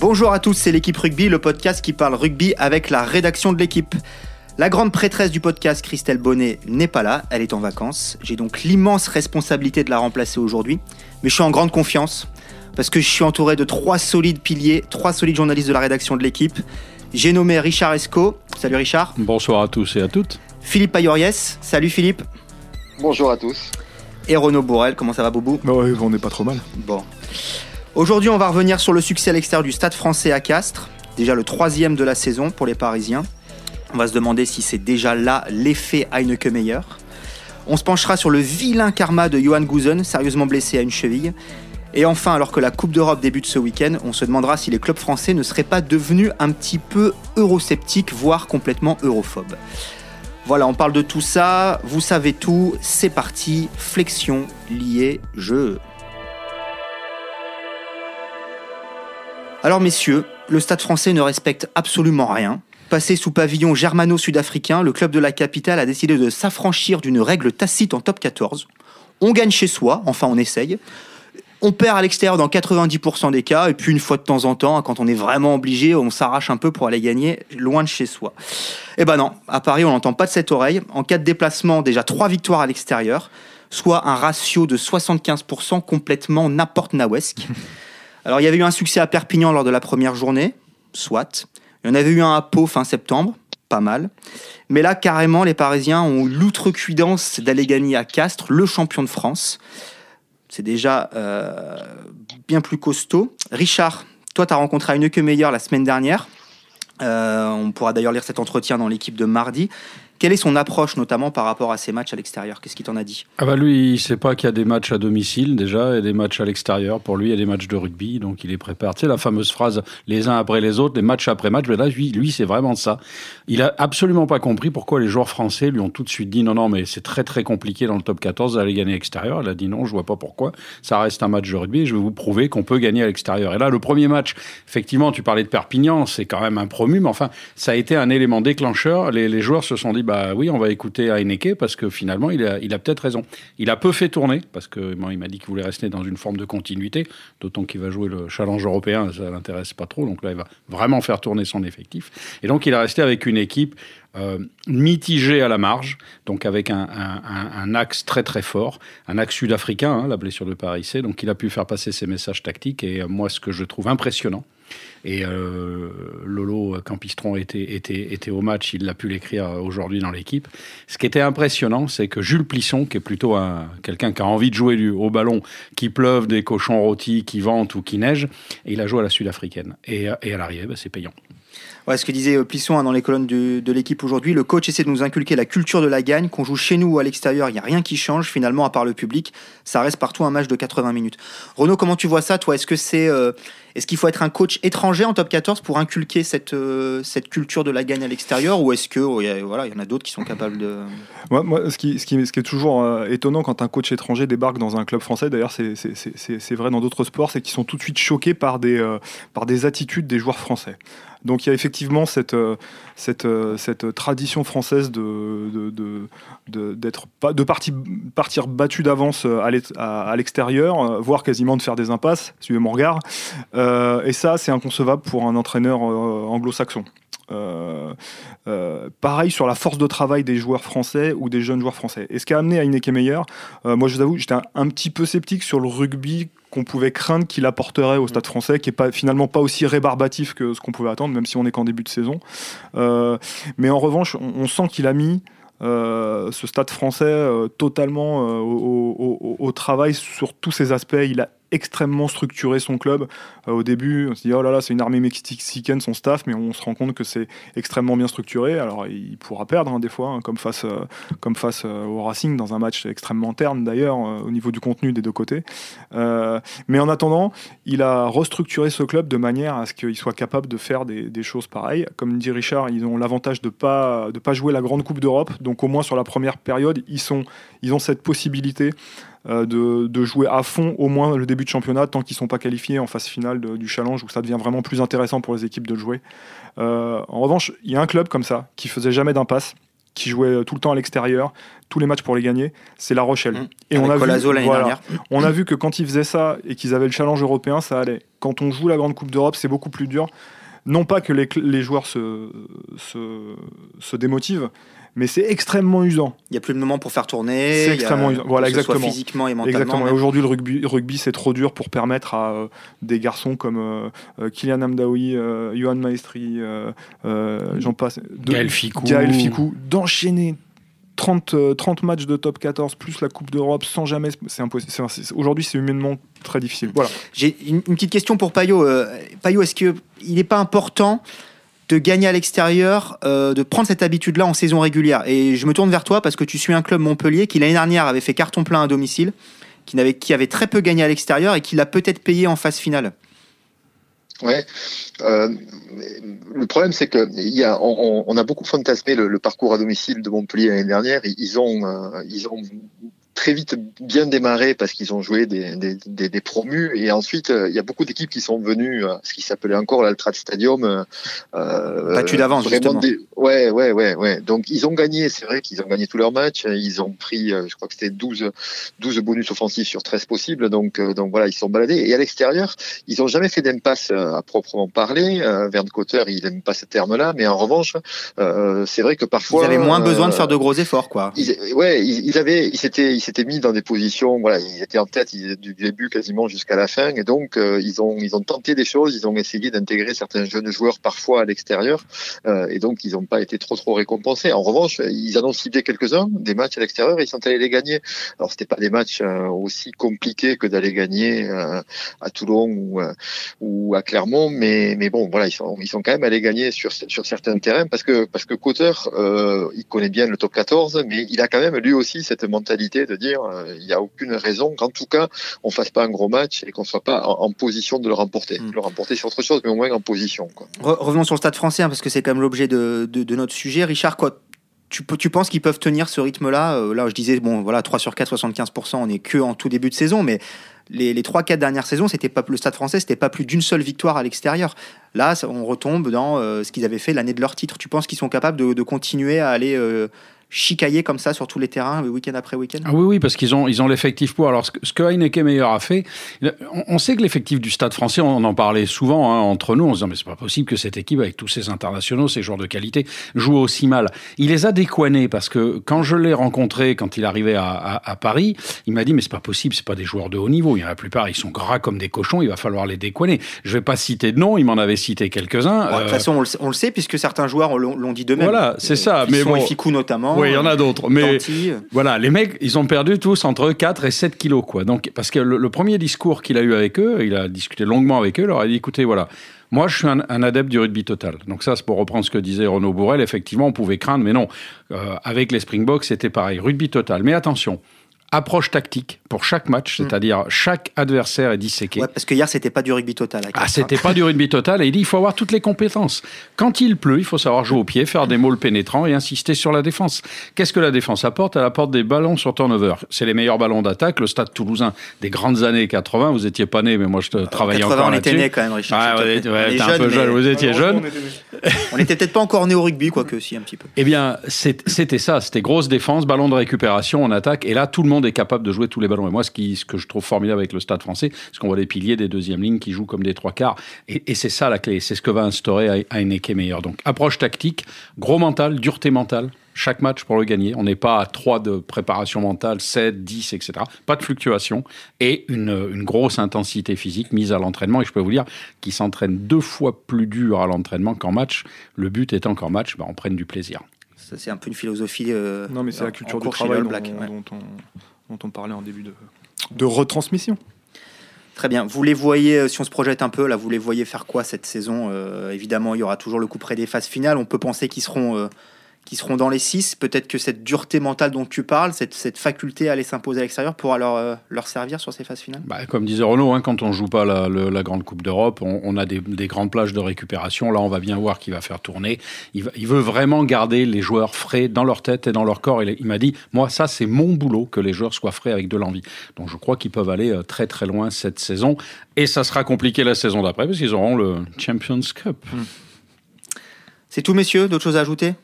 Bonjour à tous, c'est l'équipe rugby, le podcast qui parle rugby avec la rédaction de l'équipe. La grande prêtresse du podcast, Christelle Bonnet, n'est pas là, elle est en vacances. J'ai donc l'immense responsabilité de la remplacer aujourd'hui, mais je suis en grande confiance parce que je suis entouré de trois solides piliers, trois solides journalistes de la rédaction de l'équipe. J'ai nommé Richard Esco. Salut Richard. Bonsoir à tous et à toutes. Philippe Ayoriès. Salut Philippe. Bonjour à tous. Et Renaud Bourrel. Comment ça va, Boubou? Oui, on n'est pas trop mal. Bon. Aujourd'hui, on va revenir sur le succès à l'extérieur du Stade français à Castres, déjà le troisième de la saison pour les Parisiens. On va se demander si c'est déjà là l'effet Heineke meilleur. On se penchera sur le vilain karma de Johan Gouzen, sérieusement blessé à une cheville. Et enfin, alors que la Coupe d'Europe débute ce week-end, on se demandera si les clubs français ne seraient pas devenus un petit peu eurosceptiques, voire complètement europhobes. Voilà, on parle de tout ça, vous savez tout, c'est parti, flexion, lié, jeu. Alors messieurs, le stade français ne respecte absolument rien. Passé sous pavillon germano-sud-africain, le club de la capitale a décidé de s'affranchir d'une règle tacite en top 14. On gagne chez soi, enfin on essaye. On perd à l'extérieur dans 90% des cas, et puis une fois de temps en temps, quand on est vraiment obligé, on s'arrache un peu pour aller gagner loin de chez soi. Eh ben non, à Paris, on n'entend pas de cette oreille. En cas de déplacement, déjà trois victoires à l'extérieur, soit un ratio de 75% complètement n'importe nawesque. Alors, il y avait eu un succès à Perpignan lors de la première journée, soit. Il y en avait eu un à Pau fin septembre, pas mal. Mais là, carrément, les Parisiens ont eu l'outrecuidance d'aller gagner à Castres, le champion de France. C'est déjà euh, bien plus costaud. Richard, toi, tu as rencontré une que meilleure la semaine dernière. Euh, on pourra d'ailleurs lire cet entretien dans l'équipe de mardi. Quelle est son approche notamment par rapport à ces matchs à l'extérieur? Qu'est-ce qu'il t'en a dit? Ah bah lui, il sait pas qu'il y a des matchs à domicile déjà et des matchs à l'extérieur. Pour lui, il y a des matchs de rugby, donc il est préparé. Tu sais la fameuse phrase les uns après les autres, les matchs après match. Mais là, lui, lui c'est vraiment ça. Il a absolument pas compris pourquoi les joueurs français lui ont tout de suite dit non, non, mais c'est très très compliqué dans le top 14 d'aller gagner à l'extérieur. Il a dit non, je vois pas pourquoi. Ça reste un match de rugby. Et je vais vous prouver qu'on peut gagner à l'extérieur. Et là, le premier match, effectivement, tu parlais de Perpignan, c'est quand même un promu, mais enfin, ça a été un élément déclencheur. Les, les joueurs se sont dit bah oui, on va écouter Heineke parce que finalement, il a, a peut-être raison. Il a peu fait tourner parce que il m'a dit qu'il voulait rester dans une forme de continuité, d'autant qu'il va jouer le challenge européen, ça l'intéresse pas trop. Donc là, il va vraiment faire tourner son effectif. Et donc, il est resté avec une équipe euh, mitigée à la marge, donc avec un, un, axe très très fort, un axe sud-africain, hein, la blessure de Paris C. Donc, il a pu faire passer ses messages tactiques. Et euh, moi, ce que je trouve impressionnant, et euh, Lolo Campistron était, était, était au match, il l'a pu l'écrire aujourd'hui dans l'équipe. Ce qui était impressionnant, c'est que Jules Plisson, qui est plutôt quelqu'un qui a envie de jouer au ballon, qui pleuve des cochons rôtis, qui vente ou qui neige, il a joué à la sud-africaine. Et, et à l'arrière, bah, c'est payant. Ouais, ce que disait euh, Plisson hein, dans les colonnes de l'équipe aujourd'hui, le coach essaie de nous inculquer la culture de la gagne, qu'on joue chez nous ou à l'extérieur, il n'y a rien qui change finalement à part le public, ça reste partout un match de 80 minutes. Renaud, comment tu vois ça toi? Est-ce que c'est euh, est-ce qu'il faut être un coach étranger en top 14 pour inculquer cette, euh, cette culture de la gagne à l'extérieur ou est-ce que voilà, il y en a d'autres qui sont capables de ce, qui, ce, qui, est toujours étonnant quand un coach étranger débarque dans un club français, d'ailleurs c'est vrai dans d'autres sports, c'est qu'ils sont tout de suite choqués par des, par des attitudes des joueurs français. Donc il y a effectivement cette, euh, cette, euh, cette tradition française de, de, de, d'être, de partir, partir battu d'avance euh, à l'extérieur, voire quasiment de faire des impasses, suivez mon regard. Et ça, c'est inconcevable pour un entraîneur anglo-saxon. pareil sur la force de travail des joueurs français ou des jeunes joueurs français. Et ce qui a amené à Ineke Meyer, moi je vous avoue, j'étais un, petit peu sceptique sur le rugby qu'on pouvait craindre qu'il apporterait au Stade français, qui est pas, finalement pas aussi rébarbatif que ce qu'on pouvait attendre, même si on est qu'en début de saison. Euh, mais en revanche, on, sent qu'il a mis euh, ce Stade français euh, totalement au, au, travail sur tous ses aspects. Il a extrêmement structuré son club. Euh, au début, on se dit oh là là, c'est une armée mexicaine son staff, mais on se rend compte que c'est extrêmement bien structuré. Alors il pourra perdre hein, des fois, hein, comme face, euh, comme face euh, au Racing dans un match extrêmement terne d'ailleurs au niveau du contenu des deux côtés. mais en attendant, il a restructuré ce club de manière à ce qu'il soit capable de faire des, des, choses pareilles. Comme dit Richard, ils ont l'avantage de pas de pas jouer la grande Coupe d'Europe, donc au moins sur la première période, ils sont ils ont cette possibilité euh, de, jouer à fond au moins le début de championnat tant qu'ils ne sont pas qualifiés en phase finale du challenge où ça devient vraiment plus intéressant pour les équipes de jouer. Euh, en revanche, il y a un club comme ça qui faisait jamais d'impasse qui jouait tout le temps à l'extérieur, tous les matchs pour les gagner, c'est La Rochelle. Mmh. Et Avec on a, vu, Colazo l'année voilà, dernière. on a vu que quand ils faisaient ça et qu'ils avaient le challenge européen, ça allait. Quand on joue la Grande Coupe d'Europe, c'est beaucoup plus dur. Non pas que les, joueurs se, se, se démotivent, mais c'est extrêmement usant. Il n'y a plus de moment pour faire tourner. C'est y a- extrêmement usant. Voilà, que ce soit exactement. physiquement et mentalement. Exactement. Et aujourd'hui, le rugby, rugby c'est trop dur pour permettre à euh, des garçons comme euh, euh, Kylian Amdaoui, euh, Johan Maestri, euh, euh, j'en passe, de- Gaël Ficou. Gaël Ficou, d'enchaîner 30, euh, 30 matchs de top 14 plus la Coupe d'Europe sans jamais. C'est impossible. C'est- c'est- Aujourd'hui, c'est humainement très difficile. Voilà. J'ai une, une petite question pour Payot. Euh, Payot, est-ce qu'il n'est pas important de gagner à l'extérieur, euh, de prendre cette habitude-là en saison régulière Et je me tourne vers toi parce que tu suis un club Montpellier qui l'année dernière avait fait carton plein à domicile, qui, n'avait, qui avait très peu gagné à l'extérieur et qui l'a peut-être payé en phase finale. Ouais. Euh, le problème, c'est que il y a, on, a beaucoup fantasmé le, le parcours à domicile de Montpellier l'année dernière. Ils ont, euh, ils ont très vite bien démarré parce qu'ils ont joué des, des, des, des promus. Et ensuite euh, il y a beaucoup d'équipes qui sont venues à ce qui s'appelait encore l'Altrad Stadium euh, Battu d'avance, justement. des- ouais ouais ouais ouais. Donc ils ont gagné c'est vrai qu'ils ont gagné tous leurs matchs. Ils ont pris euh, je crois que c'était 12 12 bonus offensifs sur 13 possibles. Donc euh, donc voilà ils sont baladés. Et à l'extérieur ils ont jamais fait d'impasse euh, à proprement parler. Euh, Verne Cotter il aime pas ce terme là mais en revanche euh, c'est vrai que parfois Ils avaient moins besoin de euh, faire de gros efforts, quoi. ils, ouais, ils, ils avaient, ils s'étaient, ils s'étaient mis dans des positions, voilà, ils étaient en tête ils- du début quasiment jusqu'à la fin, et donc euh, ils ont, ils ont tenté des choses, ils ont essayé d'intégrer certains jeunes joueurs parfois à l'extérieur, euh, et donc ils n'ont pas été trop trop récompensés. En revanche, ils en ont ciblé quelques-uns, des matchs à l'extérieur, et ils sont allés les gagner. Alors c'était pas des matchs euh, aussi compliqués que d'aller gagner à Toulon ou, à Clermont, mais, mais bon, voilà, ils sont, ils sont quand même allés gagner sur, sur certains terrains parce que, parce que Cotter, il connaît bien le top 14, mais il a quand même lui aussi cette mentalité de dire, euh, il n'y a aucune raison qu'en tout cas, on fasse pas un gros match et qu'on soit pas en, en position de le remporter. Mm. Le remporter sur autre chose, mais au moins en position. Quoi. Re- revenons sur le stade français, hein, parce que c'est quand même l'objet de, de- de notre sujet. Richard, quoi, tu, peux- tu penses qu'ils peuvent tenir ce rythme-là? Euh, Là, je disais, bon, voilà, 3 sur 4, 75%, on n'est que en tout début de saison, mais les, les 3-4 dernières saisons, c'était pas le stade français, c'était pas plus d'une seule victoire à l'extérieur. Là, on retombe dans euh, ce qu'ils avaient fait l'année de leur titre. Tu penses qu'ils sont capables de, de continuer à aller euh, chicailler comme ça sur tous les terrains, week-end après week-end Ah oui, oui, parce qu'ils ont, ils ont l'effectif pour. Alors, ce que, Heineken Meyer a fait, on, on sait que l'effectif du Stade français, on en parlait souvent hein, entre nous, en se disant, mais c'est pas possible que cette équipe, avec tous ces internationaux, ces joueurs de qualité, joue aussi mal. Il les a décoinés, parce que quand je l'ai rencontré, quand il arrivait à, à- à Paris, il m'a dit, mais c'est pas possible, c'est pas des joueurs de haut niveau. Il y en a la plupart, ils sont gras comme des cochons, il va falloir les décoiner. Je vais pas citer de nom, il m'en avait cité quelques-uns. Bon, De toute Euh, façon, on le, sait- on le sait, puisque certains joueurs l'ont dit d'eux-mêmes. Voilà, c'est ça, mais bon. notamment. Oui, il y en a d'autres, mais voilà, les mecs, ils ont perdu tous entre 4 et 7 kilos, quoi. Donc, parce que le, le premier discours qu'il a eu avec eux, il a discuté longuement avec eux, il leur a dit, écoutez, voilà, moi, je suis un, un adepte du rugby total. Donc ça, c'est pour reprendre ce que disait Renaud Bourrel. Effectivement, on pouvait craindre, mais non. Euh, avec les Springboks, c'était pareil. Rugby total. Mais attention, approche tactique pour chaque match, c'est-à-dire chaque adversaire est disséqué. Ouais, parce que hier, c'était pas du rugby total. Ah, c'était hein. pas du rugby total. Et il dit, il faut avoir toutes les compétences. Quand il pleut, il faut savoir jouer au pied, faire des mauls pénétrants et insister sur la défense. Qu'est-ce que la défense apporte? Elle apporte des ballons sur turnover. C'est les meilleurs ballons d'attaque. Le stade toulousain des grandes années 80, vous étiez pas né, mais moi je te- travaillais 80, encore on était né quand même, Richard. Ah, ouais, ouais, On t'es un peu jeune, vous étiez jeune. On était peut-être pas encore né au rugby, quoique si, un petit peu. Eh bien, c'était ça, c'était grosse défense, ballon de récupération en attaque, et là, tout le monde est capable de jouer tous les ballons. Et moi, ce, qui, ce que je trouve formidable avec le Stade français, c'est qu'on voit les piliers des deuxièmes lignes qui jouent comme des trois quarts, et, et c'est ça la clé, c'est ce que va instaurer Heineken meilleur. Donc, approche tactique, gros mental, dureté mentale, chaque match pour le gagner. On n'est pas à 3 de préparation mentale, 7, 10, etc. Pas de fluctuation, et une, une grosse intensité physique mise à l'entraînement, et je peux vous dire qu'ils s'entraînent deux fois plus dur à l'entraînement qu'en match. Le but étant qu'en match, bah, on prenne du plaisir. Ça, c'est un peu une philosophie. euh, Non, mais c'est la culture du travail les dont, All Blacks, ouais. dont on, dont on parlait en début de, de retransmission. Très bien. Vous les voyez, euh, si on se projette un peu, là, vous les voyez faire quoi cette saison Euh, Évidemment, il y aura toujours le coup près des phases finales. On peut penser qu'ils seront, qu'ils seront dans les six. Peut-être que cette dureté mentale dont tu parles, cette, cette faculté à aller s'imposer à l'extérieur, pourra leur, euh, leur servir sur ces phases finales? Bah, comme disait Renaud, hein, quand on joue pas la, le- la grande Coupe d'Europe, on, on a des, des grandes plages de récupération. Là, on va bien voir qu'il va faire tourner. Il, va- il veut vraiment garder les joueurs frais dans leur tête et dans leur corps. Il m'a dit, moi, ça, c'est mon boulot, que les joueurs soient frais avec de l'envie. Donc, je crois qu'ils peuvent aller euh, très très loin cette saison. Et ça sera compliqué la saison d'après, parce qu'ils auront le Champions Cup. C'est tout, messieurs? D'autres choses à ajouter?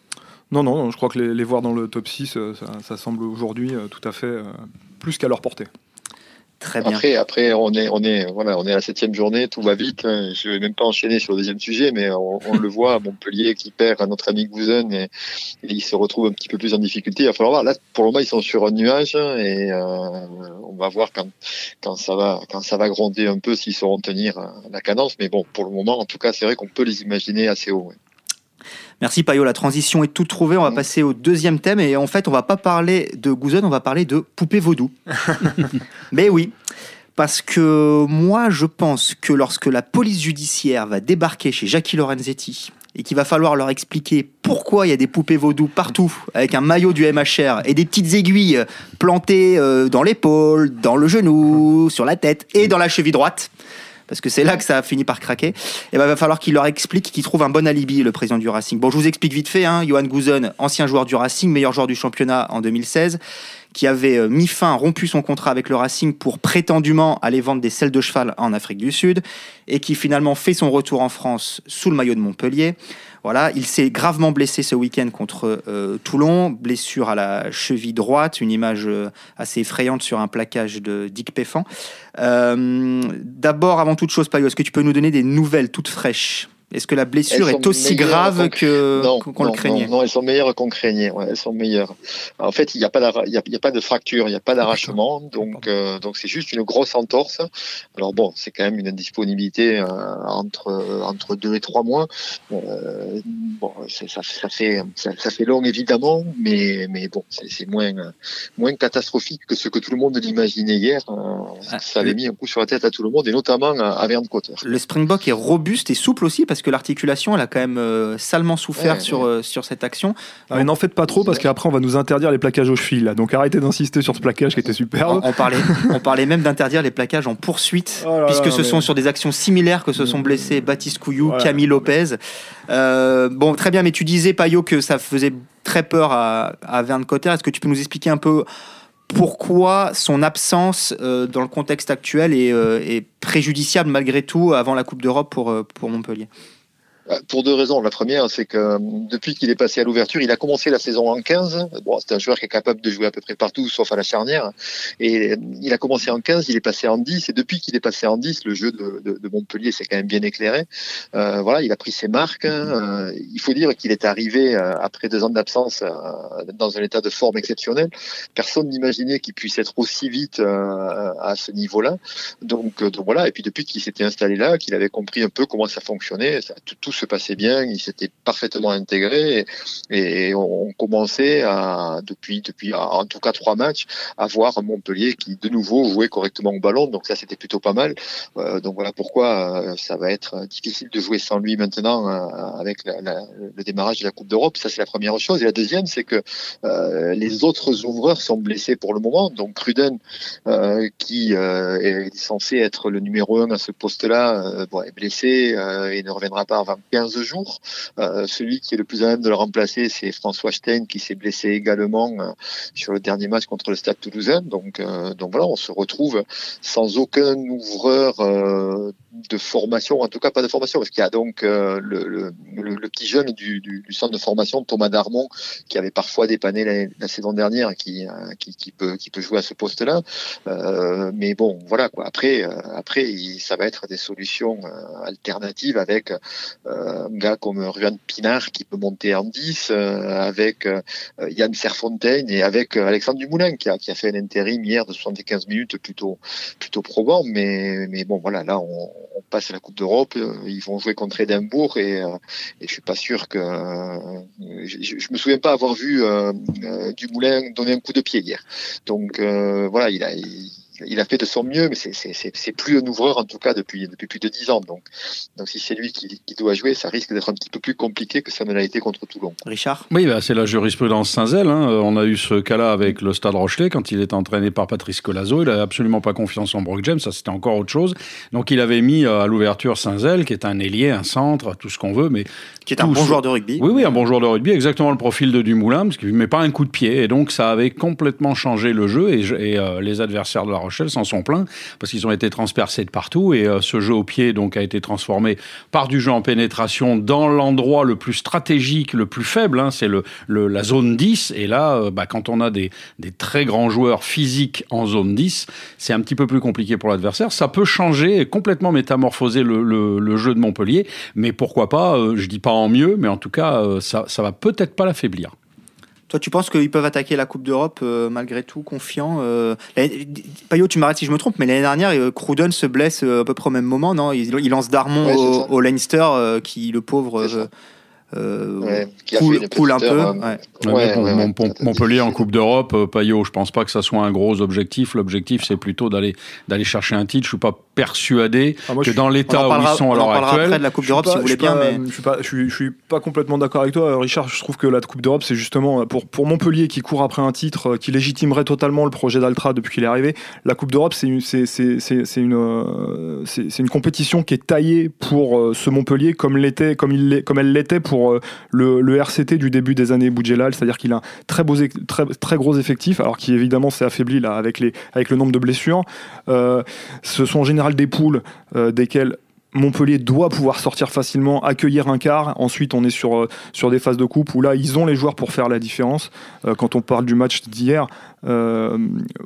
Non, non, je crois que les, voir dans le top 6, ça, semble aujourd'hui tout à fait plus qu'à leur portée. Très bien. Après, après, on est, on est, voilà, on est à la septième journée, tout va vite. Hein. Je vais même pas enchaîner sur le deuxième sujet, mais on, le voit à Montpellier qui perd à notre ami Gouzen et, il se retrouve un petit peu plus en difficulté. Il va falloir voir. Là, pour le moment, ils sont sur un nuage et euh, on va voir quand, quand ça va, quand ça va gronder un peu s'ils sauront tenir euh, la cadence. Mais bon, pour le moment, en tout cas, c'est vrai qu'on peut les imaginer assez haut. Merci Payot, la transition est toute trouvée. On va passer au deuxième thème et en fait, on va pas parler de Gouzen, on va parler de poupée vaudou. Mais oui, parce que moi, je pense que lorsque la police judiciaire va débarquer chez Jackie Lorenzetti et qu'il va falloir leur expliquer pourquoi il y a des poupées vaudou partout, avec un maillot du MHR et des petites aiguilles plantées euh, dans l'épaule, dans le genou, sur la tête et dans la cheville droite, parce que c'est là que ça a fini par craquer. Et eh ben, il va falloir qu'il leur explique qu'il trouve un bon alibi, le président du Racing. Bon, je vous explique vite fait, hein, Johan Gouzen, ancien joueur du Racing, meilleur joueur du championnat en 2016, qui avait euh, mis fin, rompu son contrat avec le Racing pour prétendument aller vendre des selles de cheval en Afrique du Sud, et qui finalement fait son retour en France sous le maillot de Montpellier. Voilà, il s'est gravement blessé ce week-end contre euh, Toulon, blessure à la cheville droite, une image euh, assez effrayante sur un plaquage de Dick Péfan. Euh, d'abord, avant toute chose, Payot, est-ce que tu peux nous donner des nouvelles toutes fraîches? Est-ce que la blessure est aussi grave qu'on le craignait non, elles sont meilleures qu'on craignait. elles sont meilleures. En fait, il n'y a pas a, de fracture, il n'y a pas d'arrachement, donc euh, donc c'est juste une grosse entorse. Alors bon, c'est quand même une indisponibilité euh, entre entre deux et trois mois. Euh, bon, ça, ça, fait ça, fait long évidemment, mais mais bon, c'est moins moins catastrophique que ce que tout le monde l'imaginait hier. Ah, ça avait mis un coup sur la tête à tout le monde et notamment à, Verne Cotter. Le Springbok est robuste et souple aussi parce que l'articulation, elle a quand même euh, salement souffert sur, euh, sur cette action. Ah, n'en faites pas trop parce qu'après, on va nous interdire les plaquages aux chevilles. Donc arrêtez d'insister sur ce plaquage qui était superbe. On, parlait, on parlait même d'interdire les plaquages en poursuite, oh puisque ce sont sur des actions similaires que se sont blessés Baptiste Couillou, Camille Lopez. Euh, bon, très bien, mais tu disais, Payot, que ça faisait très peur à, à Verne Cotter. Est-ce que tu peux nous expliquer un peu pourquoi son absence dans le contexte actuel est, est, préjudiciable malgré tout avant la Coupe d'Europe pour, pour Montpellier? euh, pour deux raisons. La première, c'est que euh, depuis qu'il est passé à l'ouverture, il a commencé la saison en 15. Bon, c'est un joueur qui est capable de jouer à peu près partout, sauf à la charnière. Et euh, il a commencé en 15, il est passé en 10. Et depuis qu'il est passé en 10, le jeu de, Montpellier s'est quand même bien éclairé. Euh, voilà, il a pris ses marques. Hein. il faut dire qu'il est arrivé après deux ans d'absence dans un état de forme exceptionnel. Personne n'imaginait qu'il puisse être aussi vite à ce niveau-là. Donc, donc voilà. Et puis depuis qu'il s'était installé là, qu'il avait compris un peu comment ça fonctionnait, tout, tout se passait bien, il s'était parfaitement intégré et, on, commençait à, depuis, depuis en tout cas trois matchs, à voir Montpellier qui de nouveau jouait correctement au ballon. Donc ça c'était plutôt pas mal. Euh, donc voilà pourquoi euh, ça va être difficile de jouer sans lui maintenant euh, avec le démarrage de la Coupe d'Europe. Ça c'est la première chose. Et la deuxième c'est que les autres ouvreurs sont blessés pour le moment. Donc Ruden qui est censé être le numéro un à ce poste-là est blessé et ne reviendra pas avant 15 jours. Euh, celui qui est le plus à même de le remplacer, c'est François Stein qui s'est blessé également euh, sur le dernier match contre le Stade Toulousain. Donc, euh, donc voilà, on se retrouve sans aucun ouvreur de formation, en tout cas pas de formation, parce qu'il y a donc le, le, le, petit jeune du, du, du, centre de formation, Thomas Darmon, qui avait parfois dépanné la, la saison dernière, qui, qui, qui, peut, qui peut jouer à ce poste-là. mais bon, voilà quoi. Après, après, ça va être des solutions alternatives avec un gars comme Ruan Pinard qui peut monter en 10, euh, avec euh, Yann Serfontaine et avec euh, Alexandre Dumoulin qui a, qui a fait un intérim hier de 75 minutes plutôt plutôt probant, mais mais bon voilà là on, on passe à la Coupe d'Europe, ils vont jouer contre Edimbourg et, et je suis pas sûr que je, je, me souviens pas avoir vu Dumoulin donner un coup de pied hier. Donc voilà il a il a fait de son mieux, mais c'est plus un ouvreur en tout cas depuis, depuis plus de dix ans. Donc, donc si c'est lui qui, qui, doit jouer, ça risque d'être un petit peu plus compliqué que ça ne l'a été contre Toulon. Richard? Oui, bah, c'est la jurisprudence Saint-Zel. Hein. On a eu ce cas-là avec le Stade Rochelet quand il était entraîné par Patrice Colazo. Il n'avait absolument pas confiance en Brock James, ça c'était encore autre chose. Donc il avait mis euh, à l'ouverture Saint-Zel, qui est un ailier, un centre, tout ce qu'on veut, mais qui est un bon joueur de rugby. Oui, oui, un bon joueur de rugby, exactement le profil de Dumoulin, parce qu'il ne met pas un coup de pied, et donc ça avait complètement changé le jeu et, et euh, les adversaires de la Rochelle s'en sont pleins parce qu'ils ont été transpercés de partout et ce jeu au pied donc a été transformé par du jeu en pénétration dans l'endroit le plus stratégique, le plus faible, hein, c'est le, la zone 10. Et là, bah, quand on a des, des très grands joueurs physiques en zone 10, c'est un petit peu plus compliqué pour l'adversaire. Ça peut changer et complètement métamorphoser le, le, jeu de Montpellier, mais pourquoi pas, euh, je dis pas en mieux, mais en tout cas, euh, ça, ça va peut-être pas l'affaiblir. Toi, tu penses qu'ils peuvent attaquer la Coupe d'Europe euh, malgré tout, confiant Payot, tu m'arrêtes si je me trompe, mais l'année dernière, Cruden se blesse à peu près au même moment, non? Il, lance Darmon au, Leinster, qui, le pauvre, euh, coule, un peu. Montpellier en Coupe d'Europe, euh, Payot, je pense pas que ça soit un gros objectif. L'objectif, c'est plutôt d'aller d'aller chercher un titre. Je suis pas persuadé ah, que dans l'état où ils sont à l'heure actuelle. Après de la Coupe d'Europe, si vous voulez bien. mais... Je suis pas, je suis, pas complètement d'accord avec toi, Richard. Je trouve que la Coupe d'Europe, c'est justement pour pour Montpellier qui court après un titre euh, qui légitimerait totalement le projet d'Altra depuis qu'il est arrivé. La Coupe d'Europe, c'est une c'est c'est une c'est une compétition qui est taillée pour ce Montpellier comme l'était comme il comme elle l'était pour euh, le, RCT du début des années Boudjelal, c'est-à-dire qu'il a un très, beau, très, gros effectif, alors qui évidemment s'est affaibli avec le nombre de blessures. Euh, ce sont en général des poules euh, desquelles Montpellier doit pouvoir sortir facilement, accueillir un quart. Ensuite, on est sur, sur des phases de coupe où là, ils ont les joueurs pour faire la différence. quand on parle du match d'hier, euh,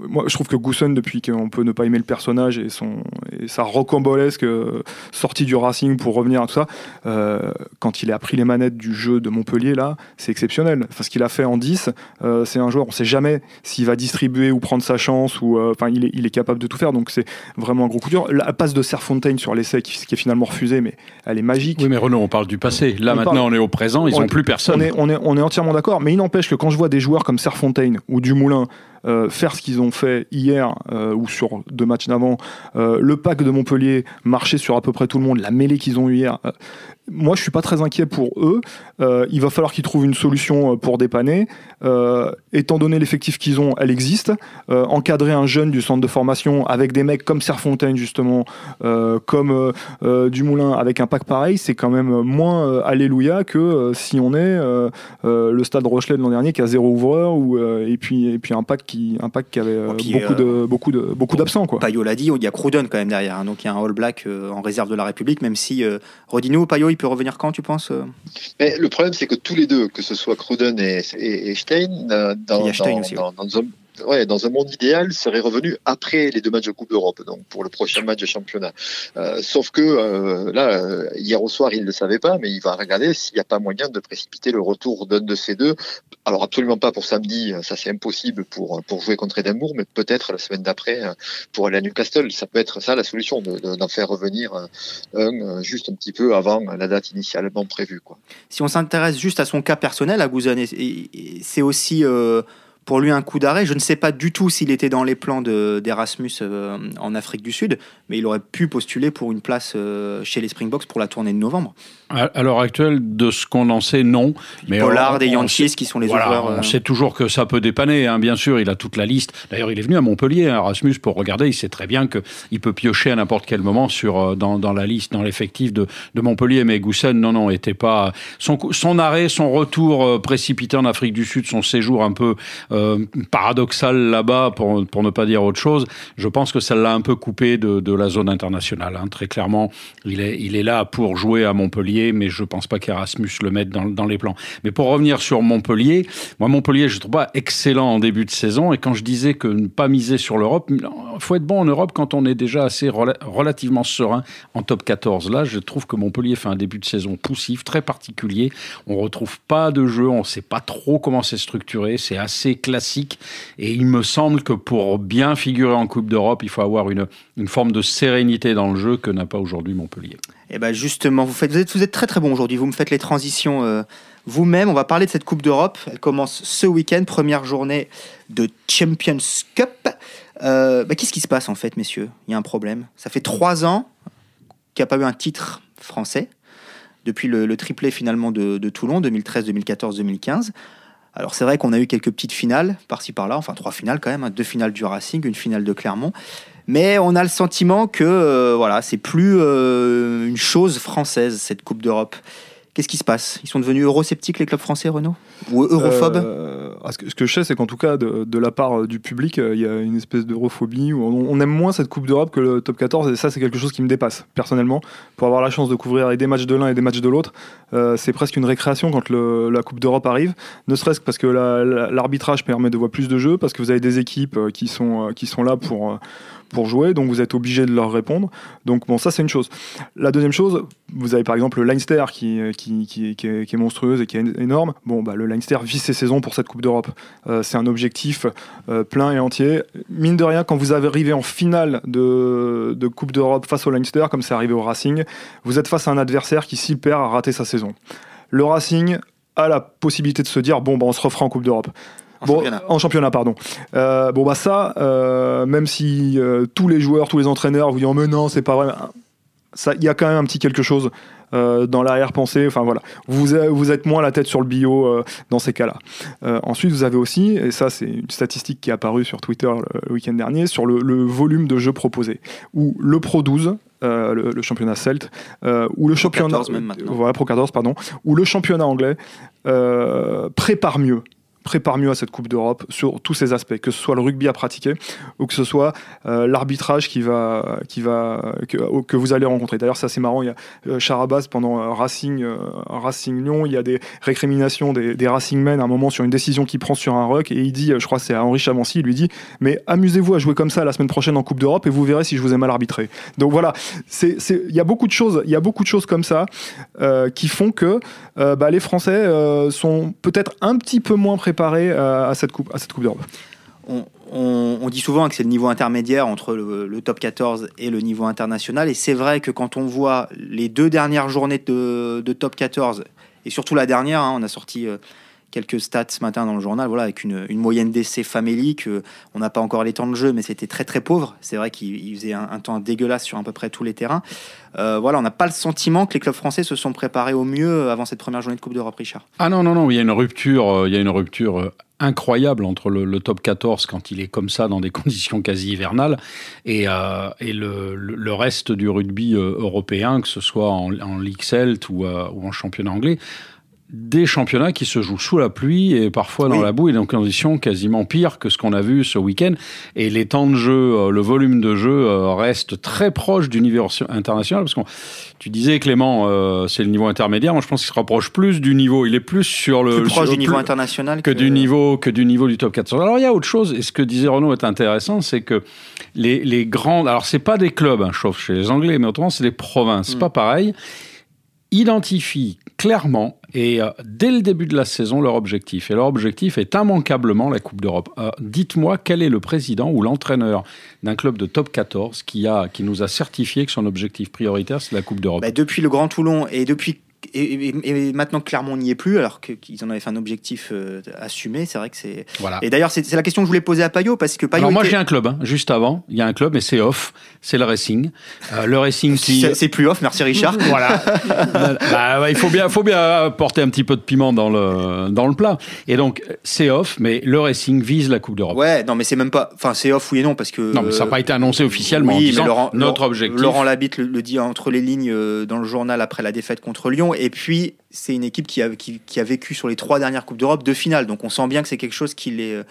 moi, je trouve que Gousson, depuis qu'on peut ne pas aimer le personnage et, son, et sa rocambolesque euh, sortie du Racing pour revenir à tout ça, euh, quand il a pris les manettes du jeu de Montpellier, là, c'est exceptionnel. Enfin, ce qu'il a fait en 10, c'est un joueur, on ne sait jamais s'il va distribuer ou prendre sa chance, ou il, est, il est capable de tout faire, donc c'est vraiment un gros coup dur. La passe de Serfontaine sur l'essai qui, qui, est finalement refusée, mais elle est magique. Oui, mais Renaud, on parle du passé. Là, maintenant, on est au présent, ils n'ont plus personne. On est, on est, on est entièrement d'accord, mais il n'empêche que quand je vois des joueurs comme Serfontaine ou Dumoulin, euh, faire ce qu'ils ont fait hier euh, ou sur deux matchs d'avant, euh, le pack de Montpellier marcher sur à peu près tout le monde, la mêlée qu'ils ont eu hier, moi, je suis pas très inquiet pour eux. Euh, il va falloir qu'ils trouvent une solution euh, pour dépanner. Euh, étant donné l'effectif qu'ils ont, elle existe. encadrer un jeune du centre de formation avec des mecs comme Serfontaine, justement, comme Dumoulin, avec un pack pareil, c'est quand même moins alléluia que si on est le stade Rochelet de l'an dernier qui a zéro ouvreur ou, et, puis, et puis un pack qui, un pack qui avait beaucoup, de, beaucoup, de, beaucoup d'absents. Payot l'a dit, il y a Cruden quand même derrière. Hein, donc il y a un All Black en réserve de la République, même si Rodino, Payot, il peut revenir quand, tu penses euh Mais Le problème, c'est que tous les deux, que ce soit Cruden et, et, Stein, euh, dans, dans, dans, un, ouais, dans un monde idéal, serait revenu après les deux matchs de Coupe d'Europe, donc pour le prochain match de championnat. Euh, sauf que euh, là, euh, hier au soir, il ne le savait pas, mais il va regarder s'il n'y a pas moyen de précipiter le retour d'un de ces deux. Alors absolument pas pour samedi, ça c'est impossible pour pour jouer contre Edinburgh, mais peut-être la semaine d'après pour aller à Newcastle. Ça peut être ça la solution, d'en faire revenir un juste un petit peu avant la date initialement prévue. Si on s'intéresse juste à son cas personnel, à c'est aussi pour lui un coup d'arrêt. Je ne sais pas du tout s'il était dans les plans d'Erasmus euh, en Afrique du Sud, mais il aurait pu postuler pour une place euh, chez les Springboks pour la tournée de novembre. À, l'heure actuelle, de ce qu'on en sait, non. Mais Pollard et Yankees qui sont les voilà, On euh, sait toujours que ça peut dépanner, hein, bien sûr. Il a toute la liste. D'ailleurs, il est venu à Montpellier, hein, Erasmus, pour regarder. Il sait très bien qu'il peut piocher à n'importe quel moment sur, dans, dans la liste, dans l'effectif de, de, Montpellier. Mais Goussen, non, non, était pas. Son, son arrêt, son retour précipité en Afrique du Sud, son séjour un peu euh, paradoxal là-bas, pour, ne pas dire autre chose, je pense que ça l'a un peu coupé de, la zone internationale. Hein. Très clairement, il est, là pour jouer à Montpellier, mais je pense pas qu'Erasmus le mette dans, les plans. Mais pour revenir sur Montpellier, moi, Montpellier, je trouve pas excellent en début de saison. Et quand je disais que ne pas miser sur l'Europe, il faut être bon en Europe quand on est déjà assez relativement serein en top 14. Là, je trouve que Montpellier fait un début de saison poussif, très particulier. On retrouve pas de jeu, on sait pas trop comment c'est structuré. C'est assez classique. Et il me semble que pour bien figurer en Coupe d'Europe, il faut avoir une, une forme de sérénité dans le jeu que n'a pas aujourd'hui Montpellier. Et eh ben justement, vous, faites, vous, êtes, vous êtes très très bon aujourd'hui. Vous me faites les transitions euh, vous-même. On va parler de cette Coupe d'Europe. Elle commence ce week-end, première journée de Champions Cup. Euh, bah, qu'est-ce qui se passe en fait, messieurs? Il y a un problème. Ça fait trois ans qu'il n'y a pas eu un titre français depuis le, triplé finalement de Toulon, 2013, 2014, 2015. Alors c'est vrai qu'on a eu quelques petites finales par-ci par-là, enfin trois finales quand même, hein. deux finales du Racing, une finale de Clermont. Mais on a le sentiment que euh, voilà, c'est plus euh, une chose française cette Coupe d'Europe. Qu'est-ce qui se passe? Ils sont devenus eurosceptiques les clubs français, Renault Ou europhobes euh, ce que je sais, c'est qu'en tout cas, de, la part du public, il y a une espèce d'europhobie on, aime moins cette Coupe d'Europe que le top 14, et ça, c'est quelque chose qui me dépasse personnellement. Pour avoir la chance de couvrir des matchs de l'un et des matchs de l'autre, c'est presque une récréation quand la Coupe d'Europe arrive, ne serait-ce que parce que l'arbitrage permet de voir plus de jeux, parce que vous avez des équipes qui sont, qui sont là pour pour jouer, donc vous êtes obligé de leur répondre. Donc bon, ça c'est une chose. La deuxième chose, vous avez par exemple le Leinster qui, qui, qui, qui, est, monstrueuse et qui est énorme. Bon, bah, le Leinster vit ses saisons pour cette Coupe d'Europe. Euh, c'est un objectif euh, plein et entier. Mine de rien, quand vous arrivez en finale de, de Coupe d'Europe face au Leinster, comme c'est arrivé au Racing, vous êtes face à un adversaire qui, s'il perd, a raté sa saison. Le Racing a la possibilité de se dire bon, bah, on se refera en Coupe d'Europe. En championnat. En championnat, pardon. Euh, bon, bah ça, même si tous les joueurs, tous les entraîneurs vous disent oh, mais non, c'est pas vrai, il y a quand même un petit quelque chose dans l'arrière-pensée. Enfin voilà, vous, vous êtes moins la tête sur le bio dans ces cas-là. ensuite, vous avez aussi, et ça c'est une statistique qui est apparue sur Twitter le, week-end dernier, sur le, volume de jeux proposés. Où le Pro 12, le, championnat Celt, ou le championnat 14 même voilà, Pro 14 pardon, ou le championnat anglais prépare mieux prépare mieux à cette Coupe d'Europe sur tous ces aspects, que ce soit le rugby à pratiquer ou que ce soit euh, l'arbitrage qui va, qui va, que, vous allez rencontrer. D'ailleurs, c'est assez marrant. Il y a euh, Charabas pendant euh, Racing, Racing Lyon, il y a des récriminations des, des Racing Men à un moment sur une décision qu'il prend sur un ruck et il dit, je crois c'est à Henri Chavancy, il lui dit Mais amusez-vous à jouer comme ça la semaine prochaine en Coupe d'Europe et vous verrez si je vous ai mal arbitré. Donc voilà, il y a beaucoup de choses, y a beaucoup de choses comme ça qui font que bah, les Français sont peut-être un petit peu moins préparés euh, à cette Coupe, à cette coupe d'Europe on, dit souvent que c'est le niveau intermédiaire entre le, top 14 et le niveau international. Et c'est vrai que quand on voit les deux dernières journées de, top 14, et surtout la dernière, hein, on a sorti euh, quelques stats ce matin dans le journal, voilà, avec une, moyenne d'essais famélique. Euh, on n'a pas encore les temps de jeu, mais c'était très très pauvre. C'est vrai qu'il faisait un, temps dégueulasse sur à peu près tous les terrains. Euh, voilà, on n'a pas le sentiment que les clubs français se sont préparés au mieux avant cette première journée de Coupe d'Europe, Richard. Ah non, non, non, il y a une rupture, euh, il y a une rupture incroyable entre le, top 14 quand il est comme ça dans des conditions quasi hivernales et, le, reste du rugby européen, que ce soit en, en League Celt ou en championnat anglais des championnats qui se jouent sous la pluie et parfois dans la boue et dans des conditions quasiment pires que ce qu'on a vu ce week-end. Et les temps de jeu, euh, le volume de jeu euh, reste très proche du niveau international parce que tu disais Clément, euh, c'est le niveau intermédiaire. Moi, je pense qu'il se rapproche plus du niveau. Il est plus sur le plus proche du niveau international que, du niveau que du niveau du top 14. Alors il y a autre chose et ce que disait Renaud est intéressant, c'est que les, les grandes, alors c'est pas des clubs, hein, sauf chez les Anglais, mais autrement c'est des provinces. C'est mm. pas pareil identifient clairement et euh, dès le début de la saison leur objectif. Et leur objectif est immanquablement la Coupe d'Europe. Euh, dites-moi quel est le président ou l'entraîneur d'un club de top 14 qui, a, qui nous a certifié que son objectif prioritaire, c'est la Coupe d'Europe bah, Depuis le Grand Toulon et depuis et, maintenant Clermont n'y est plus, alors qu'ils en avaient fait un objectif euh, assumé, c'est vrai que c'est. Voilà. Et d'ailleurs, c'est la question que je voulais poser à Payot, parce que Payot. Alors moi, j'ai un club, hein, juste avant, il y a un club, et c'est off, c'est le Racing. Euh, le Racing qui. C'est plus off, merci Richard. voilà. bah, il faut bien, faut bien porter un petit peu de piment dans le, dans le plat. Et donc, c'est off, mais le Racing vise la Coupe d'Europe. Ouais, non, mais c'est même pas. Enfin, c'est off, oui et non, parce que. Non, mais ça n'a pas été annoncé officiellement. Oui, mais Laurent, notre objectif. Laurent Labitte le, le, dit entre les lignes euh, dans le journal après la défaite contre Lyon. Et puis, c'est une équipe qui a, qui, a, vécu sur les trois dernières Coupes d'Europe deux finales. Donc on sent bien que c'est quelque chose qui les,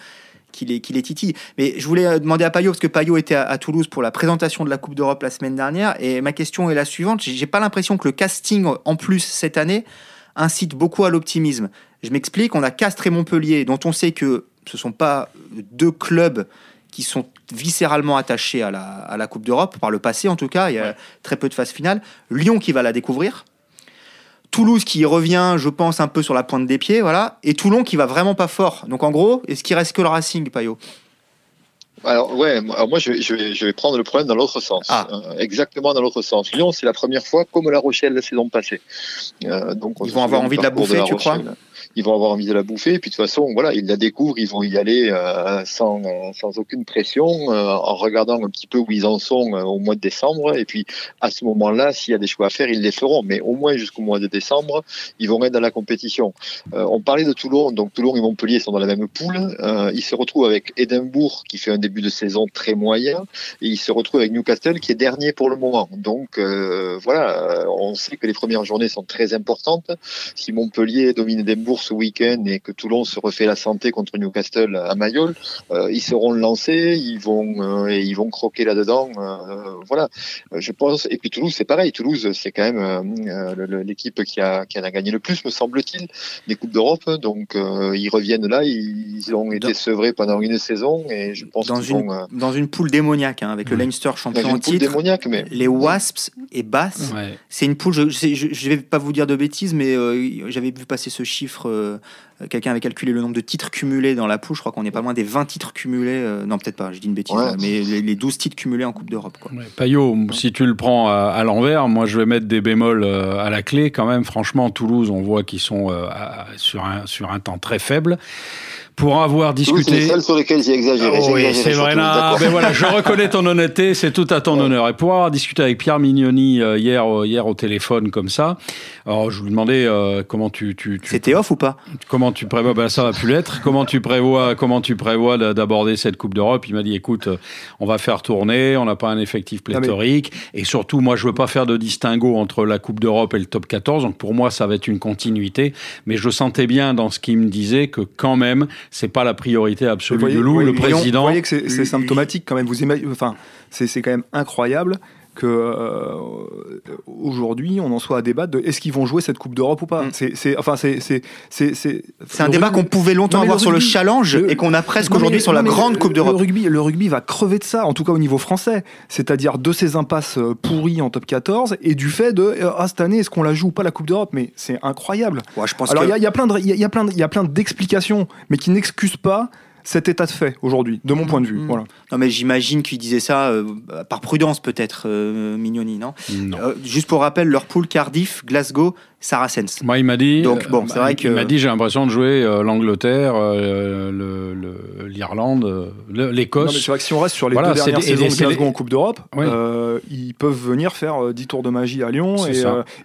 qui les, qui les titille. Mais je voulais demander à Payot, parce que Payot était à, Toulouse pour la présentation de la Coupe d'Europe la semaine dernière. Et ma question est la suivante. J'ai pas l'impression que le casting en plus cette année incite beaucoup à l'optimisme. Je m'explique, on a Castres et Montpellier, dont on sait que ce sont pas deux clubs qui sont viscéralement attachés à la, à la Coupe d'Europe, par le passé en tout cas, il y a très peu de phases finales. Lyon qui va la découvrir, Toulouse qui revient, je pense, un peu sur la pointe des pieds, voilà, et Toulon qui va vraiment pas fort. Donc en gros, est-ce qu'il reste que le Racing, Payot? Alors ouais, alors moi je vais, je, vais, prendre le problème dans l'autre sens, ah. euh, exactement dans l'autre sens. Lyon, c'est la première fois comme La Rochelle la saison passée. Euh, donc ils vont avoir envie de la bouffer, tu crois? Ils vont avoir envie de la bouffer. Et puis de toute façon, voilà, ils la découvrent, ils vont y aller euh, sans, sans aucune pression, euh, en regardant un petit peu où ils en sont euh, au mois de décembre. Et puis à ce moment-là, s'il y a des choix à faire, ils les feront. Mais au moins jusqu'au mois de décembre, ils vont être dans la compétition. on parlait de Toulon, donc Toulon et Montpellier sont dans la même poule. ils se retrouvent avec Édimbourg qui fait un début de saison très moyen et il se retrouve avec Newcastle qui est dernier pour le moment. Donc euh, voilà, on sait que les premières journées sont très importantes. Si Montpellier domine Edimbourg ce week-end et que Toulon se refait la santé contre Newcastle à Mayol, euh, ils seront lancés, ils vont euh, et ils vont croquer là-dedans. voilà, je pense. Et puis Toulouse, c'est pareil. Toulouse, c'est quand même l'équipe qui a qui en a gagné le plus, me semble-t-il, des coupes d'Europe. Donc ils reviennent là, ils ont été sevrés pendant une saison et je pense dans une vont, dans une poule démoniaque hein, avec le Leinster champion en titre, mais... les Wasps et Bass. C'est une poule. Je, je, vais pas vous dire de bêtises, mais euh, j'avais vu passer ce chiffre. Euh, quelqu'un avait calculé le nombre de titres cumulés dans la poule. Je crois qu'on est pas loin des 20 titres cumulés. Euh, non, peut-être pas. Je dis une bêtise, mais les, 12 titres cumulés en Coupe d'Europe. Ouais, Payot, si tu le prends à, l'envers, moi je vais mettre des bémols à la clé quand même. Franchement, Toulouse, on voit qu'ils sont sur un sur un temps très faible pour avoir discuté. C'est sur lesquels j'ai exagéré. oui, c'est vrai. Là, mais voilà, je reconnais ton honnêteté, c'est tout à ton honneur. Et pour avoir discuté avec Pierre Mignoni euh, hier, euh, hier au téléphone comme ça, alors je lui demandais euh, comment tu, tu, C'était off ou pas? Comment tu prévois Ben ça va plus l'être. Comment tu prévois Comment tu prévois d'aborder cette Coupe d'Europe? Il m'a dit, écoute, on va faire tourner. On n'a pas un effectif pléthorique, et surtout, moi, je veux pas faire de distinguo entre la Coupe d'Europe et le Top 14. Donc pour moi, ça va être une continuité. Mais je sentais bien dans ce qu'il me disait que quand même c'est pas la priorité absolue de Lou, le président. Vous voyez que c'est symptomatique quand même. Vous imaginez, enfin, c'est quand même incroyable que euh, aujourd'hui on en soit à débattre de est-ce qu'ils vont jouer cette Coupe d'Europe ou pas. Mm. C'est enfin c'est c'est c'est un débat qu'on pouvait longtemps avoir sur le challenge et qu'on a presque aujourd'hui sur la grande Coupe d'Europe. Le rugby le rugby va crever de ça en tout cas au niveau français, c'est-à-dire de ces impasses euh, pourries en top 14 et du fait de euh, ah cette année est-ce qu'on la joue ou pas la Coupe d'Europe? Mais c'est incroyable. Ouais, je pense Alors il y, a plein de il y, a plein il y a plein d'explications mais qui n'excusent pas cet état de fait aujourd'hui, de mon point de vue. Mmh. Voilà. Non, mais j'imagine qu'il disait ça euh, par prudence, peut-être, euh, Mignoni, non, euh, Juste pour rappel, leur pool Cardiff, Glasgow, Saracens. Moi, il m'a dit. Donc bon, c'est vrai que. Il m'a dit, j'ai l'impression de jouer l'Angleterre, l'Irlande, l'Écosse. C'est vrai que si on reste sur les deux dernières saisons de Glasgow en Coupe d'Europe, ils peuvent venir faire 10 tours de magie à Lyon. Et,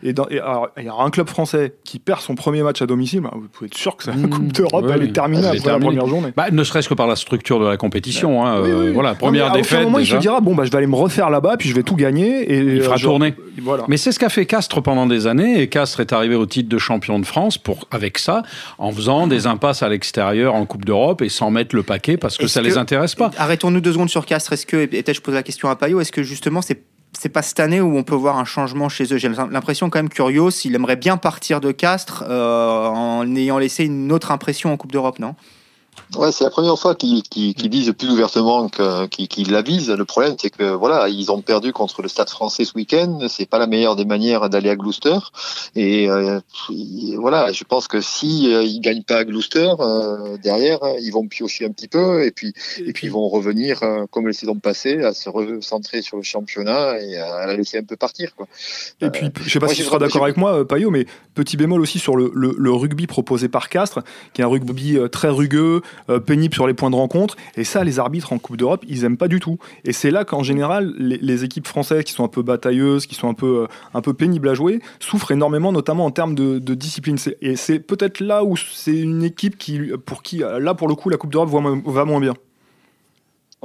et, il y a un club français qui perd son premier match à domicile. Bah, vous pouvez être sûr que la mmh. Coupe d'Europe, elle est terminée après la première journée. Bah, serait-ce que par la structure de la compétition. Hein, euh, voilà, première défaite. À un moment, il se dira bon, bah, je vais aller me refaire là-bas, puis je vais tout gagner. Et il fera euh, tourner. Voilà. Mais c'est ce qu'a fait Castres pendant des années. Et Castres est arrivé au titre de champion de France pour, avec ça, en faisant des impasses à l'extérieur en Coupe d'Europe et sans mettre le paquet parce que ça ne les intéresse pas. Arrêtons-nous deux secondes sur Castres. Est-ce que, et peut-être je pose la question à Payot, est-ce que justement c'est c'est pas cette année où on peut voir un changement chez eux? J'ai l'impression quand même Curios, il aimerait bien partir de Castres euh, en ayant laissé une autre impression en Coupe d'Europe, non? Ouais, c'est la première fois qu'ils disent plus ouvertement qu'ils la visent. Le problème, c'est que voilà, ils ont perdu contre le Stade Français ce week-end. C'est pas la meilleure des manières d'aller à Gloucester. Et euh, voilà, je pense que si euh, ils gagnent pas à Gloucester, euh, derrière, ils vont piocher un petit peu et puis et puis ils vont revenir comme les saisons passées à se recentrer sur le championnat et à la laisser un peu partir. Quoi. Et puis, je sais pas si tu seras d'accord avec moi, Payot, mais petit bémol aussi sur le, le, le, rugby proposé par Castres, qui est un rugby très rugueux. Euh, pénible sur les points de rencontre. Et ça, les arbitres en Coupe d'Europe, ils aiment pas du tout. Et c'est là qu'en général, les, équipes françaises qui sont un peu batailleuses, qui sont un peu, euh, pénibles à jouer, souffrent énormément, notamment en termes de, discipline. Et c'est peut-être là où c'est une équipe qui, pour qui, là, pour le coup, la Coupe d'Europe va moins bien.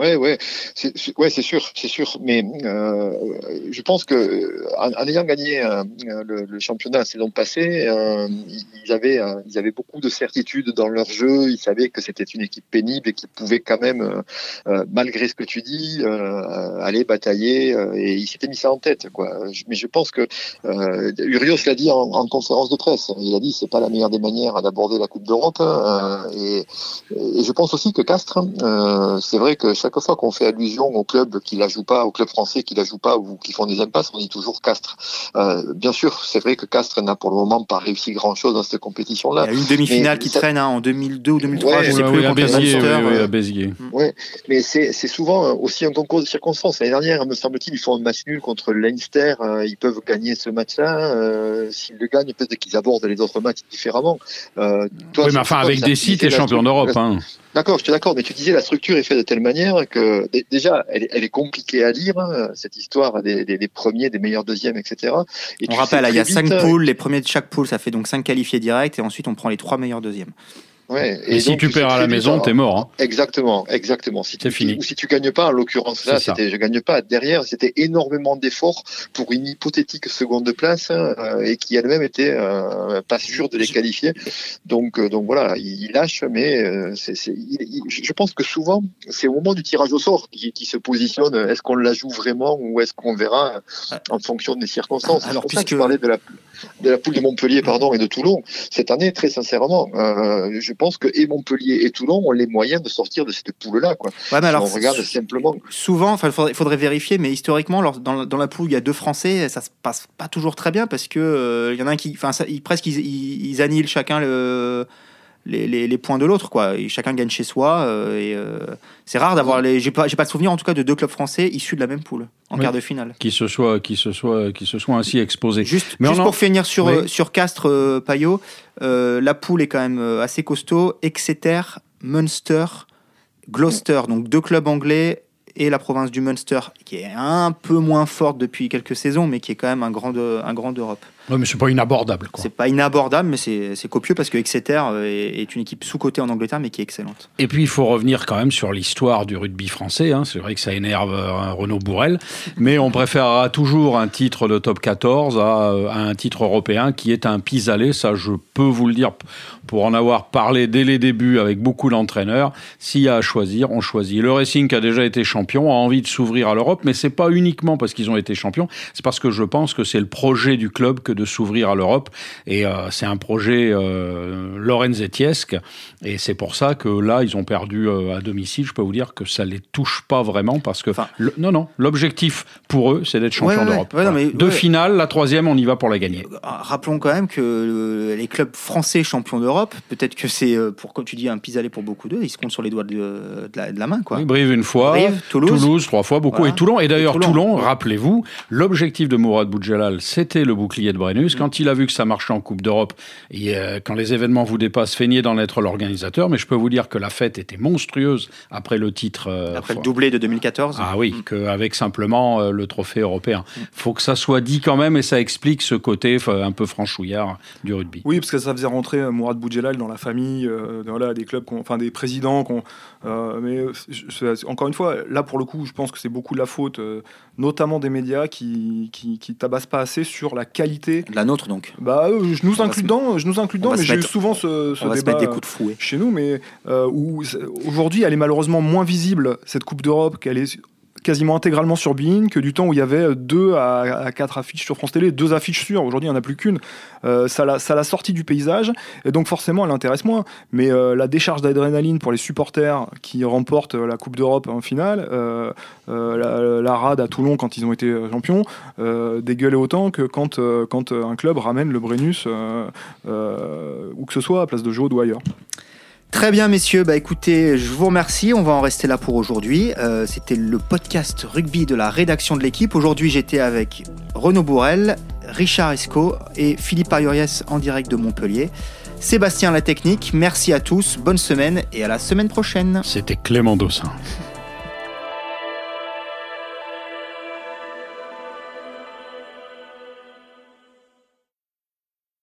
Ouais, ouais, c'est, ouais, c'est sûr, c'est sûr. Mais euh, je pense que en, ayant gagné euh, le, championnat la saison passée, euh, ils avaient, ils avaient beaucoup de certitude dans leur jeu. Ils savaient que c'était une équipe pénible et qu'ils pouvaient quand même, malgré ce que tu dis, aller batailler. et ils s'étaient mis ça en tête, quoi. Mais je pense que Urios l'a dit en, en, conférence de presse. Il a dit c'est pas la meilleure des manières d'aborder la Coupe d'Europe. Et, et, je pense aussi que Castres, c'est vrai que chaque chaque fois qu'on fait allusion au club qui la joue pas, au club français qui la joue pas ou qui font des impasses, on dit toujours Castres. Euh, bien sûr, c'est vrai que Castres n'a pour le moment pas réussi grand chose dans cette compétition-là. Il y a une demi-finale qui traîne hein, en 2002 ou 2003, ouais, je sais plus, à Béziers. Oui, à Béziers. Ouais, mais c'est souvent aussi un concours de circonstances. L'année dernière, me semble-t-il, ils font un match nul contre Leinster. Euh, ils peuvent gagner ce match-là. Euh, S'ils le gagnent, peut-être qu'ils abordent les autres matchs différemment. Euh, toi, oui, mais enfin, avec des sites et champion d'Europe. Hein. D'accord, je suis d'accord, mais tu disais la structure est faite de telle manière que déjà, elle, est compliquée à lire, hein, cette histoire des, des, premiers, des meilleurs deuxièmes, etc. Et on rappelle, il y a cinq poules, les premiers de chaque poule, ça fait donc cinq qualifiés directs, et ensuite on prend les trois meilleurs deuxièmes. Ouais. Et, si tu perds à la maison, t'es mort. Hein. Exactement, exactement. Si c'est fini. Ou si tu gagnes pas, en l'occurrence là, c'était je gagne pas. Derrière, c'était énormément d'efforts pour une hypothétique seconde place hein, euh, et qui elle-même était euh, pas sûre de les qualifier. Donc, euh, donc voilà, il, lâche, mais c'est, je pense que souvent, c'est au moment du tirage au sort qui, qui se positionne. Est-ce qu'on la joue vraiment ou est-ce qu'on verra en fonction des circonstances? Alors, pour ça que je parlais de la, de la poule de Montpellier, pardon, et de Toulon cette année. Très sincèrement, je pense que et Montpellier et Toulon ont les moyens de sortir de cette poule-là. Quoi. Ouais, mais alors, on regarde simplement. Souvent, il faudrait, faudrait, vérifier, mais historiquement, dans, dans, la poule, il y a deux Français, ça se passe pas toujours très bien parce que il euh, y en a un qui, enfin, presque ils, ils, annihilent chacun le, les, les, les, points de l'autre, quoi. Et chacun gagne chez soi. Euh, et euh, c'est rare d'avoir les. J'ai pas, pas de souvenir en tout cas de deux clubs français issus de la même poule en quart de finale. Qui se soit, qui se soit, qui se soit ainsi exposés. Juste, Mais juste pour finir sur sur Castres, Payot, la poule est quand même assez costaud. Exeter, Munster, Gloucester, donc deux clubs anglais et la province du Munster, qui est un peu moins forte depuis quelques saisons, mais qui est quand même un grand, un grand d'Europe. Oui, mais c'est pas inabordable. C'est pas inabordable, mais c'est copieux parce que Exeter euh, est, une équipe sous-cotée en Angleterre, mais qui est excellente. Et puis, il faut revenir quand même sur l'histoire du rugby français. Hein. C'est vrai que ça énerve euh, Renaud Bourrel, mais on préférera toujours un titre de top 14 à, euh, à un titre européen qui est un pis-aller. Ça, je peux vous le dire pour en avoir parlé dès les débuts avec beaucoup d'entraîneurs. S'il y a à choisir, on choisit. Le Racing, qui a déjà été champion, a envie de s'ouvrir à l'Europe, mais c'est pas uniquement parce qu'ils ont été champions, c'est parce que je pense que c'est le projet du club que de s'ouvrir à l'Europe. Et euh, c'est un projet euh, Lorenzetiesque. Et c'est pour ça que là, ils ont perdu euh, à domicile. Je peux vous dire que ça les touche pas vraiment parce que. non, non. L'objectif pour eux, c'est d'être champion d'Europe. Deux finales, la troisième, on y va pour la gagner. Rappelons quand même que les clubs français champions d'Europe, Peut-être que c'est, euh, pour comme tu dis, un pis-aller pour beaucoup d'eux. Ils se comptent sur les doigts de, la, main. Quoi. Brive une fois, Toulouse. trois fois, beaucoup. Et Toulon. Et d'ailleurs, Toulon, rappelez-vous, l'objectif de Mourad Boudjelal, c'était le bouclier de Brennus. Quand il a vu que ça marchait en Coupe d'Europe, et euh, quand les événements vous dépassent, feignez d'en être l'organisateur. Mais je peux vous dire que la fête était monstrueuse après le titre. Euh, après le doublé de 2014. Ah oui, mm. qu'avec simplement le trophée européen. Il mm. faut que ça soit dit quand même et ça explique ce côté un peu franchouillard du rugby. Oui, parce que ça faisait rentrer Mourad Boudjelal dans la famille, euh, voilà, des clubs, enfin des présidents. Euh, mais encore une fois, là pour le coup, je pense que c'est beaucoup de la faute, euh, notamment des médias qui, qui, qui, tabassent pas assez sur la qualité. La nôtre donc. Bah, je nous inclus dedans, je nous inclus dedans, mais j'ai eu souvent ce, ce débat des coups de fouet. chez nous, mais où aujourd'hui, elle est malheureusement moins visible cette Coupe d'Europe qu'elle est quasiment intégralement sur Bein que du temps où il y avait deux à, quatre affiches sur France Télé, deux affiches sûres. Aujourd'hui, il n'y en a plus qu'une. Euh, ça l'a sorti du paysage et donc forcément, elle intéresse moins. Mais euh, la décharge d'adrénaline pour les supporters qui remportent euh, la Coupe d'Europe en finale, la, rade à Toulon quand ils ont été champions, dégueulait autant que quand, un club ramène le Brennus, où que ce soit, à Place de Jaude ou ailleurs. Très bien, messieurs. Bah écoutez, je vous remercie. On va en rester là pour aujourd'hui. Euh, c'était le podcast rugby de la rédaction de l'équipe. Aujourd'hui, j'étais avec Renaud Bourrel, Richard Esco et Philippe Arioriès en direct de Montpellier. Sébastien La Technique, merci à tous, bonne semaine et à la semaine prochaine. C'était Clément Dossin.